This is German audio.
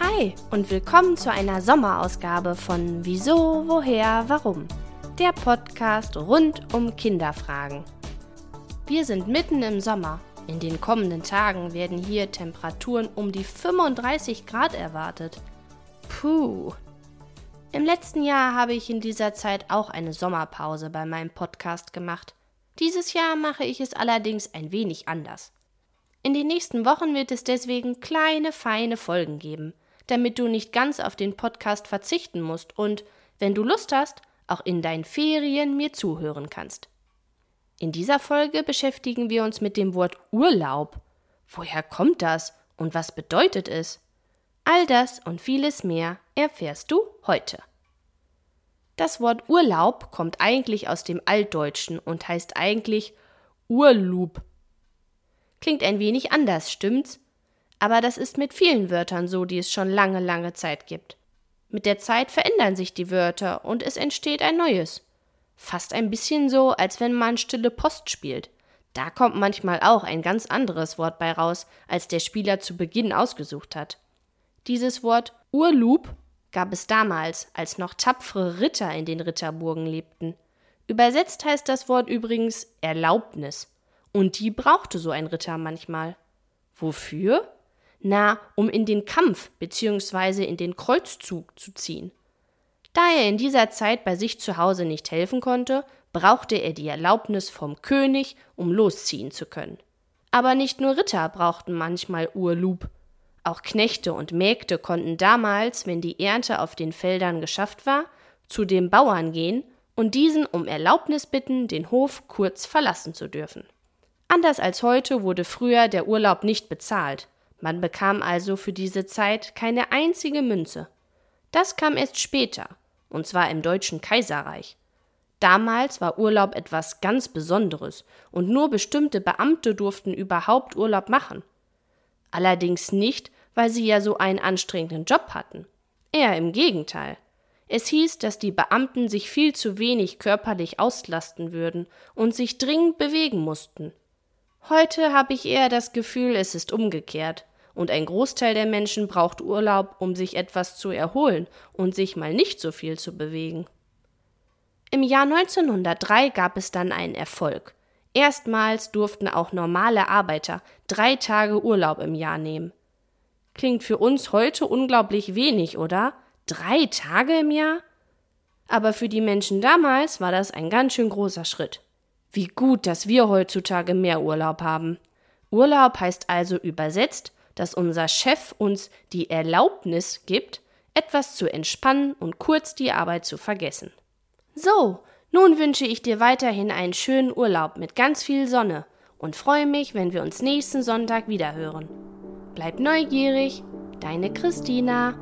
Hi und willkommen zu einer Sommerausgabe von Wieso, Woher, Warum? Der Podcast rund um Kinderfragen. Wir sind mitten im Sommer. In den kommenden Tagen werden hier Temperaturen um die 35 Grad erwartet. Puh. Im letzten Jahr habe ich in dieser Zeit auch eine Sommerpause bei meinem Podcast gemacht. Dieses Jahr mache ich es allerdings ein wenig anders. In den nächsten Wochen wird es deswegen kleine, feine Folgen geben damit du nicht ganz auf den Podcast verzichten musst und, wenn du Lust hast, auch in deinen Ferien mir zuhören kannst. In dieser Folge beschäftigen wir uns mit dem Wort Urlaub. Woher kommt das und was bedeutet es? All das und vieles mehr erfährst du heute. Das Wort Urlaub kommt eigentlich aus dem Altdeutschen und heißt eigentlich Urlub. Klingt ein wenig anders, stimmt's? Aber das ist mit vielen Wörtern so, die es schon lange, lange Zeit gibt. Mit der Zeit verändern sich die Wörter und es entsteht ein neues. Fast ein bisschen so, als wenn man stille Post spielt. Da kommt manchmal auch ein ganz anderes Wort bei raus, als der Spieler zu Beginn ausgesucht hat. Dieses Wort Urlub gab es damals, als noch tapfere Ritter in den Ritterburgen lebten. Übersetzt heißt das Wort übrigens Erlaubnis. Und die brauchte so ein Ritter manchmal. Wofür? Na, um in den Kampf bzw. in den Kreuzzug zu ziehen. Da er in dieser Zeit bei sich zu Hause nicht helfen konnte, brauchte er die Erlaubnis vom König, um losziehen zu können. Aber nicht nur Ritter brauchten manchmal Urlub. Auch Knechte und Mägde konnten damals, wenn die Ernte auf den Feldern geschafft war, zu dem Bauern gehen und diesen um Erlaubnis bitten, den Hof kurz verlassen zu dürfen. Anders als heute wurde früher der Urlaub nicht bezahlt, man bekam also für diese Zeit keine einzige Münze. Das kam erst später, und zwar im Deutschen Kaiserreich. Damals war Urlaub etwas ganz Besonderes, und nur bestimmte Beamte durften überhaupt Urlaub machen. Allerdings nicht, weil sie ja so einen anstrengenden Job hatten. Eher im Gegenteil. Es hieß, dass die Beamten sich viel zu wenig körperlich auslasten würden und sich dringend bewegen mussten. Heute habe ich eher das Gefühl, es ist umgekehrt und ein Großteil der Menschen braucht Urlaub, um sich etwas zu erholen und sich mal nicht so viel zu bewegen. Im Jahr 1903 gab es dann einen Erfolg. Erstmals durften auch normale Arbeiter drei Tage Urlaub im Jahr nehmen. Klingt für uns heute unglaublich wenig, oder? Drei Tage im Jahr? Aber für die Menschen damals war das ein ganz schön großer Schritt. Wie gut, dass wir heutzutage mehr Urlaub haben. Urlaub heißt also übersetzt dass unser Chef uns die Erlaubnis gibt, etwas zu entspannen und kurz die Arbeit zu vergessen. So, nun wünsche ich dir weiterhin einen schönen Urlaub mit ganz viel Sonne und freue mich, wenn wir uns nächsten Sonntag wiederhören. Bleib neugierig, deine Christina.